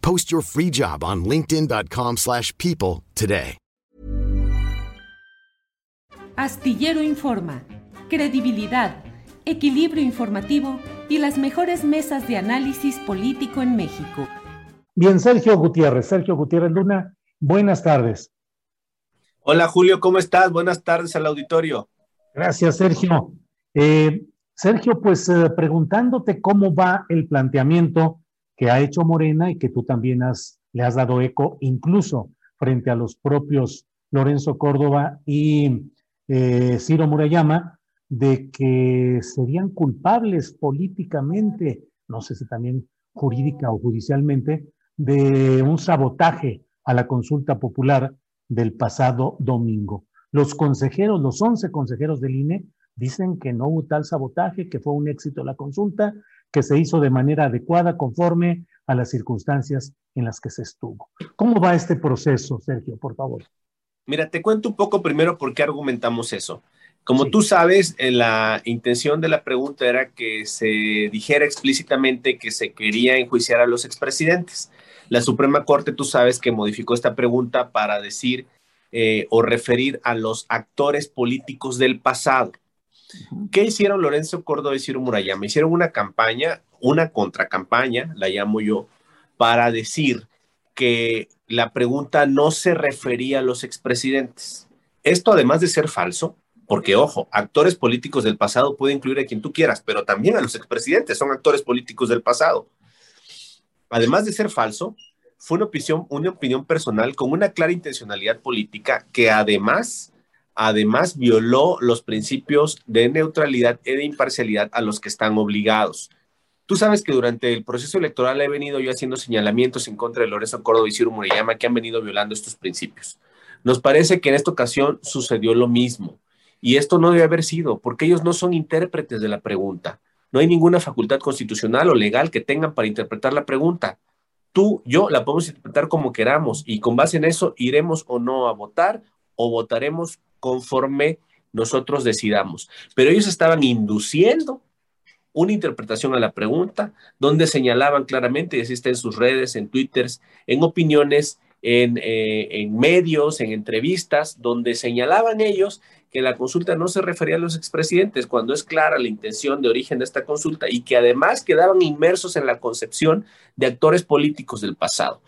Post your free job on linkedin.com/people slash people today. Astillero Informa, credibilidad, equilibrio informativo y las mejores mesas de análisis político en México. Bien, Sergio Gutiérrez, Sergio Gutiérrez Luna, buenas tardes. Hola Julio, ¿cómo estás? Buenas tardes al auditorio. Gracias, Sergio. Eh, Sergio, pues eh, preguntándote cómo va el planteamiento que ha hecho Morena y que tú también has, le has dado eco, incluso frente a los propios Lorenzo Córdoba y eh, Ciro Murayama, de que serían culpables políticamente, no sé si también jurídica o judicialmente, de un sabotaje a la consulta popular del pasado domingo. Los consejeros, los 11 consejeros del INE, dicen que no hubo tal sabotaje, que fue un éxito la consulta, que se hizo de manera adecuada conforme a las circunstancias en las que se estuvo. ¿Cómo va este proceso, Sergio, por favor? Mira, te cuento un poco primero por qué argumentamos eso. Como sí. tú sabes, eh, la intención de la pregunta era que se dijera explícitamente que se quería enjuiciar a los expresidentes. La Suprema Corte, tú sabes que modificó esta pregunta para decir eh, o referir a los actores políticos del pasado. ¿Qué hicieron Lorenzo Córdoba y Ciro Murayama? Hicieron una campaña, una contracampaña, la llamo yo, para decir que la pregunta no se refería a los expresidentes. Esto, además de ser falso, porque ojo, actores políticos del pasado puede incluir a quien tú quieras, pero también a los expresidentes son actores políticos del pasado. Además de ser falso, fue una opinión, una opinión personal con una clara intencionalidad política que además además violó los principios de neutralidad y de imparcialidad a los que están obligados. Tú sabes que durante el proceso electoral he venido yo haciendo señalamientos en contra de Lorenzo Córdoba y Ciro Murayama que han venido violando estos principios. Nos parece que en esta ocasión sucedió lo mismo. Y esto no debe haber sido, porque ellos no son intérpretes de la pregunta. No hay ninguna facultad constitucional o legal que tengan para interpretar la pregunta. Tú, yo la podemos interpretar como queramos y con base en eso iremos o no a votar o votaremos conforme nosotros decidamos. Pero ellos estaban induciendo una interpretación a la pregunta donde señalaban claramente, y está en sus redes, en Twitter, en opiniones, en, eh, en medios, en entrevistas, donde señalaban ellos que la consulta no se refería a los expresidentes, cuando es clara la intención de origen de esta consulta y que además quedaban inmersos en la concepción de actores políticos del pasado.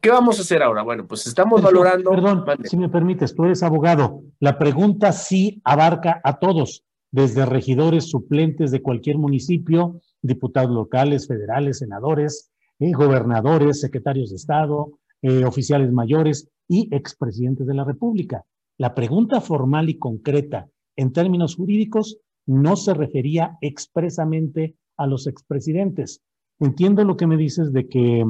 ¿Qué vamos a hacer ahora? Bueno, pues estamos Perdón, valorando... Perdón, si me permites, tú eres abogado. La pregunta sí abarca a todos, desde regidores suplentes de cualquier municipio, diputados locales, federales, senadores, eh, gobernadores, secretarios de Estado, eh, oficiales mayores y expresidentes de la República. La pregunta formal y concreta en términos jurídicos no se refería expresamente a los expresidentes. Entiendo lo que me dices de que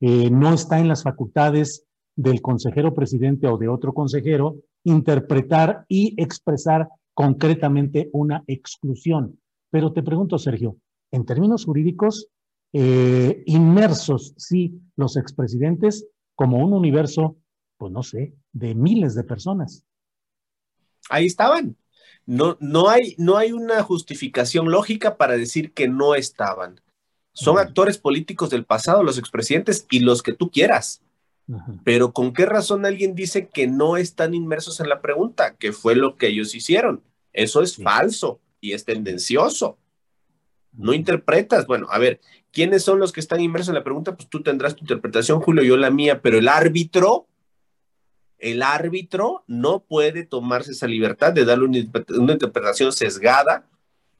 eh, no está en las facultades del consejero presidente o de otro consejero interpretar y expresar concretamente una exclusión. Pero te pregunto, Sergio, en términos jurídicos, eh, inmersos, sí, los expresidentes como un universo, pues no sé, de miles de personas ahí estaban. No, no, hay, no hay una justificación lógica para decir que no estaban. Son uh -huh. actores políticos del pasado, los expresidentes y los que tú quieras. Uh -huh. Pero ¿con qué razón alguien dice que no están inmersos en la pregunta? Que fue lo que ellos hicieron. Eso es falso y es tendencioso. No interpretas, bueno, a ver, ¿quiénes son los que están inmersos en la pregunta? Pues tú tendrás tu interpretación, Julio, yo la mía, pero el árbitro, el árbitro no puede tomarse esa libertad de darle una, interpretación sesgada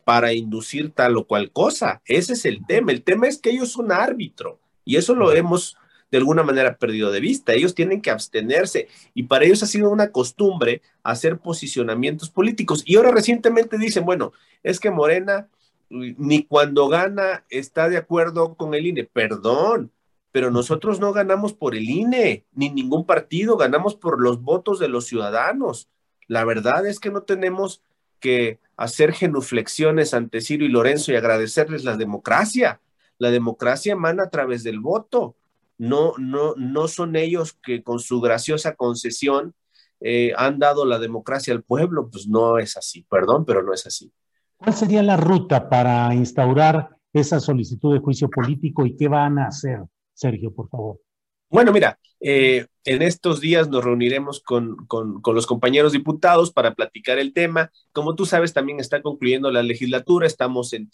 para inducir tal o cual cosa. Ese es el tema. El tema es que ellos son árbitro y eso lo hemos de alguna manera perdido de vista. Ellos tienen que abstenerse y para ellos ha sido una costumbre hacer posicionamientos políticos. Y ahora recientemente dicen, bueno, es que Morena ni cuando gana está de acuerdo con el INE. Perdón, pero nosotros no ganamos por el INE, ni ningún partido, ganamos por los votos de los ciudadanos. La verdad es que no tenemos que hacer genuflexiones ante Ciro y Lorenzo y agradecerles la democracia. La democracia emana a través del voto no, no, no son ellos que con su graciosa concesión eh, han dado la democracia al pueblo, pues no es así, perdón, pero no es así. ¿Cuál sería la ruta para instaurar esa solicitud de juicio político y qué van a hacer, Sergio, por favor? Bueno, mira, eh, en estos días nos reuniremos con, con, los compañeros diputados para platicar el tema. Como tú sabes, también está concluyendo la legislatura, estamos en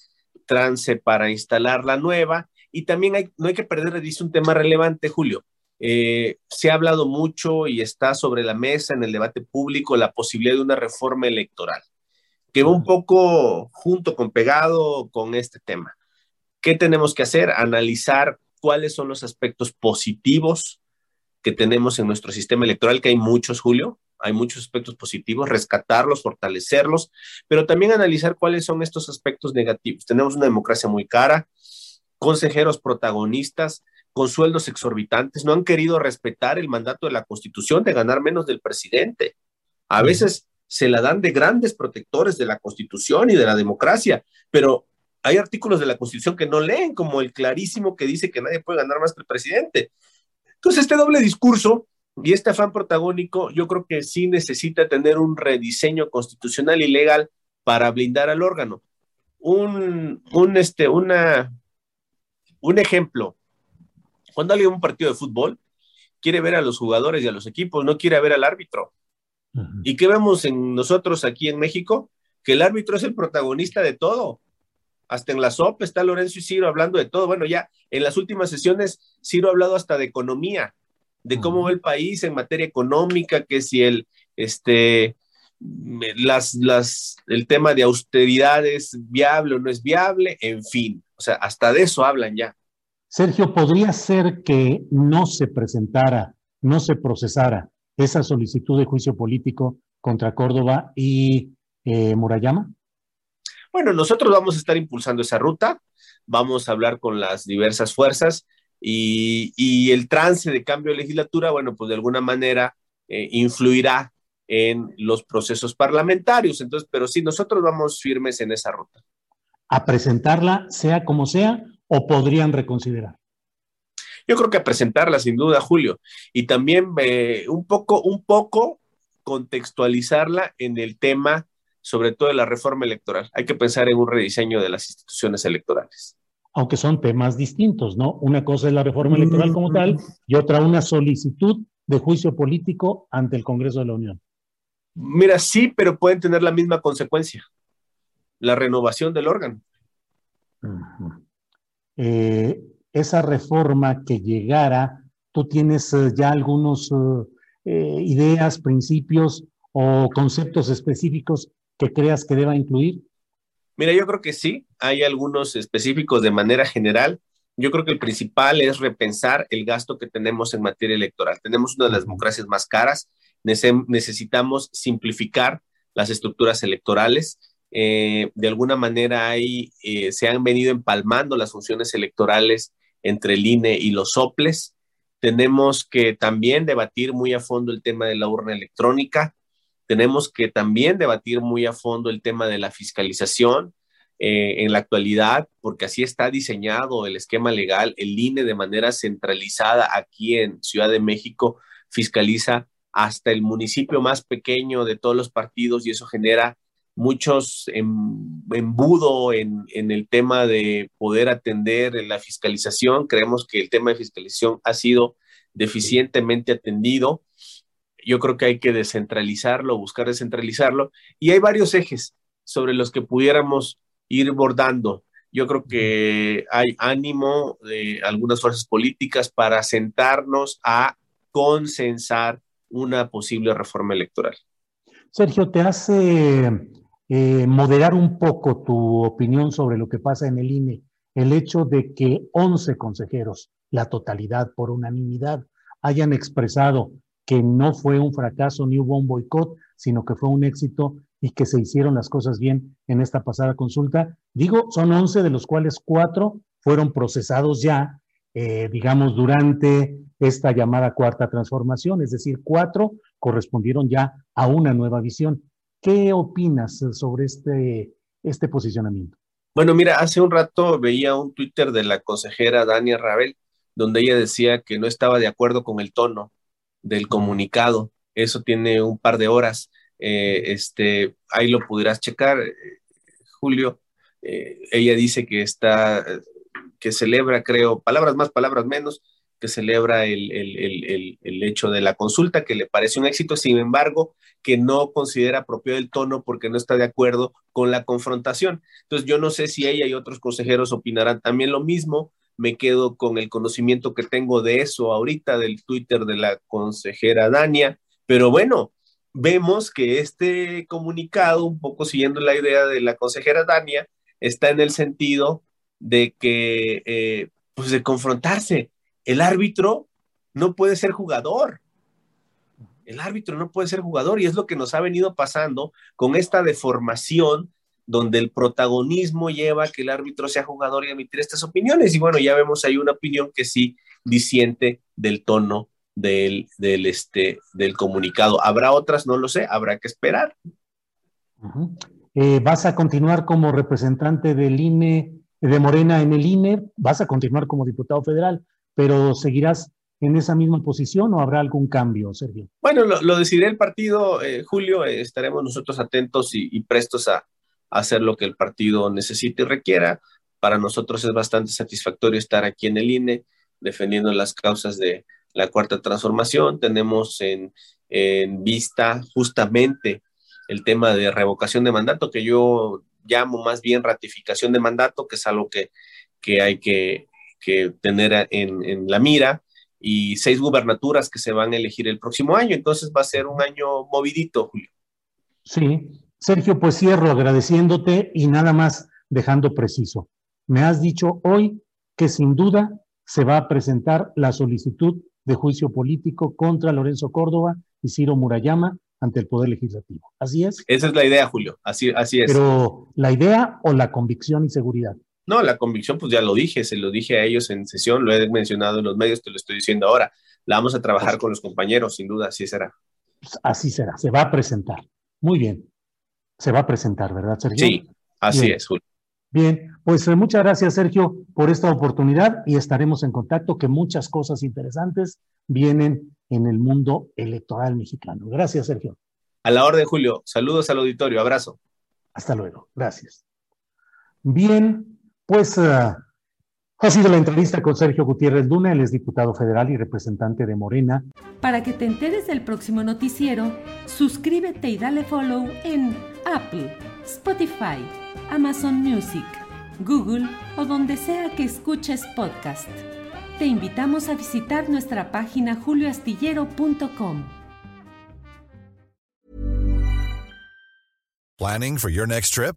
trance para instalar la nueva y también no hay que perder de vista un tema relevante, Julio. Eh, se ha hablado mucho y está sobre la mesa en el debate público la posibilidad de una reforma electoral, que va un poco junto con pegado con este tema. ¿Qué tenemos que hacer? Analizar cuáles son los aspectos positivos que tenemos en nuestro sistema electoral, que hay muchos, Julio, hay muchos aspectos positivos, rescatarlos, fortalecerlos, pero también analizar cuáles son estos aspectos negativos. Tenemos una democracia muy cara, consejeros protagonistas con sueldos exorbitantes, no han querido respetar el mandato de la Constitución de ganar menos del presidente. A veces se la dan de grandes protectores de la Constitución y de la democracia, pero hay artículos de la Constitución que no leen, como el clarísimo que dice que nadie puede ganar más que el presidente. Entonces, este doble discurso y este afán protagónico, yo creo que sí necesita tener un rediseño constitucional y legal para blindar al órgano. Un, un, este, una, un ejemplo, cuando alguien un partido de fútbol quiere ver a los jugadores y a los equipos, no quiere ver al árbitro. ¿Y qué vemos en nosotros aquí en México? Que el árbitro es el protagonista de todo. Hasta en la SOP está Lorenzo y Ciro hablando de todo. Bueno, ya en las últimas sesiones Ciro ha hablado hasta de economía, de cómo va el país en materia económica, que si el, este, las, las, el tema de austeridad es viable o no es viable, en fin. O sea, hasta de eso hablan ya. Sergio, ¿podría ser que no se presentara, no se procesara esa solicitud de juicio político contra Córdoba y eh, Murayama? Bueno, nosotros vamos a estar impulsando esa ruta, vamos a hablar con las diversas fuerzas y, el trance de cambio de legislatura, bueno, pues de alguna manera eh, influirá en los procesos parlamentarios. Entonces, pero sí, nosotros vamos firmes en esa ruta a presentarla, sea como sea, o podrían reconsiderar? Yo creo que a presentarla, sin duda, Julio, y también eh, un poco, un poco contextualizarla en el tema, sobre todo de la reforma electoral. Hay que pensar en un rediseño de las instituciones electorales. Aunque son temas distintos, ¿no? Una cosa es la reforma electoral como tal y otra una solicitud de juicio político ante el Congreso de la Unión. Mira, sí, pero pueden tener la misma consecuencia la renovación del órgano. Eh, esa reforma que llegara, ¿tú tienes eh, ya algunos eh, ideas, principios o conceptos específicos que creas que deba incluir? Mira, yo creo que sí, hay algunos específicos de manera general. Yo creo que el principal es repensar el gasto que tenemos en materia electoral. Tenemos una de las democracias más caras, necesitamos simplificar las estructuras electorales, eh, de alguna manera hay, eh, se han venido empalmando las funciones electorales entre el INE y los soples. Tenemos que también debatir muy a fondo el tema de la urna electrónica. Tenemos que también debatir muy a fondo el tema de la fiscalización eh, en la actualidad, porque así está diseñado el esquema legal. El INE de manera centralizada aquí en Ciudad de México fiscaliza hasta el municipio más pequeño de todos los partidos y eso genera muchos embudo en, en, el tema de poder atender la fiscalización. Creemos que el tema de fiscalización ha sido deficientemente atendido. Yo creo que hay que descentralizarlo, buscar descentralizarlo, y hay varios ejes sobre los que pudiéramos ir bordando. Yo creo que hay ánimo de algunas fuerzas políticas para sentarnos a consensar una posible reforma electoral. Sergio, ¿te hace eh, moderar un poco tu opinión sobre lo que pasa en el INE el hecho de que 11 consejeros, la totalidad por unanimidad, hayan expresado que no fue un fracaso ni hubo un boicot, sino que fue un éxito y que se hicieron las cosas bien en esta pasada consulta. Digo, son 11 de los cuales cuatro fueron procesados ya, eh, digamos, durante esta llamada cuarta transformación, es decir, cuatro correspondieron ya a una nueva visión. ¿Qué opinas sobre este, este posicionamiento? Bueno, mira, hace un rato veía un Twitter de la consejera Dania Rabel, donde ella decía que no estaba de acuerdo con el tono del comunicado. Eso tiene un par de horas. Eh, este, ahí lo pudieras checar, eh, Julio. Eh, ella dice que está, que celebra, creo, palabras más, palabras menos, que celebra el, el, hecho de la consulta, que le parece un éxito, sin embargo, que no considera propio el tono porque no está de acuerdo con la confrontación. Entonces, yo no sé si ella y otros consejeros opinarán también lo mismo. Me quedo con el conocimiento que tengo de eso ahorita, del Twitter de la consejera Dania, pero bueno, vemos que este comunicado, un poco siguiendo la idea de la consejera Dania, está en el sentido de que, eh, pues de confrontarse. El árbitro no puede ser jugador. El árbitro no puede ser jugador y es lo que nos ha venido pasando con esta deformación donde el protagonismo lleva a que el árbitro sea jugador y emitir estas opiniones. Y bueno, ya vemos ahí una opinión que sí disiente del tono del, del, este, del comunicado. ¿Habrá otras? No lo sé, habrá que esperar. Eh, ¿Vas a continuar como representante del INE, de Morena en el INE? ¿Vas a continuar como diputado federal? ¿Pero seguirás en esa misma posición o habrá algún cambio, Sergio? Bueno, lo, decidirá el partido, eh, Julio. Eh, estaremos nosotros atentos y, prestos a, hacer lo que el partido necesite y requiera. Para nosotros es bastante satisfactorio estar aquí en el INE defendiendo las causas de, la cuarta transformación, tenemos en, vista justamente el tema de revocación de mandato, que yo llamo más bien ratificación de mandato, que es algo que, hay que, tener en, la mira, y seis gubernaturas que se van a elegir el próximo año. Entonces va a ser un año movidito, Julio. Sí, Sergio, pues cierro agradeciéndote y nada más dejando preciso. Me has dicho hoy que sin duda se va a presentar la solicitud de juicio político contra Lorenzo Córdoba y Ciro Murayama ante el Poder Legislativo. ¿Así es? Esa es la idea, Julio. Así, así es. Pero la idea o la convicción y seguridad. No, la convicción, pues ya lo dije, se lo dije a ellos en sesión, lo he mencionado en los medios, te lo estoy diciendo ahora. La vamos a trabajar con los compañeros, sin duda, así será. Pues así será, se va a presentar. Muy bien. Se va a presentar, ¿verdad, Sergio? Sí, así es, Julio. Bien, pues eh, muchas gracias Sergio por esta oportunidad y estaremos en contacto que muchas cosas interesantes vienen en el mundo electoral mexicano. Gracias Sergio. A la orden Julio, saludos al auditorio, abrazo. Hasta luego, gracias. Bien, pues eh, ha sido la entrevista con Sergio Gutiérrez Luna, él es diputado federal y representante de Morena. Para que te enteres del próximo noticiero, suscríbete y dale follow en Apple, Spotify Amazon Music, Google o donde sea que escuches podcast. Te invitamos a visitar nuestra página julioastillero.com. Planning for your next trip?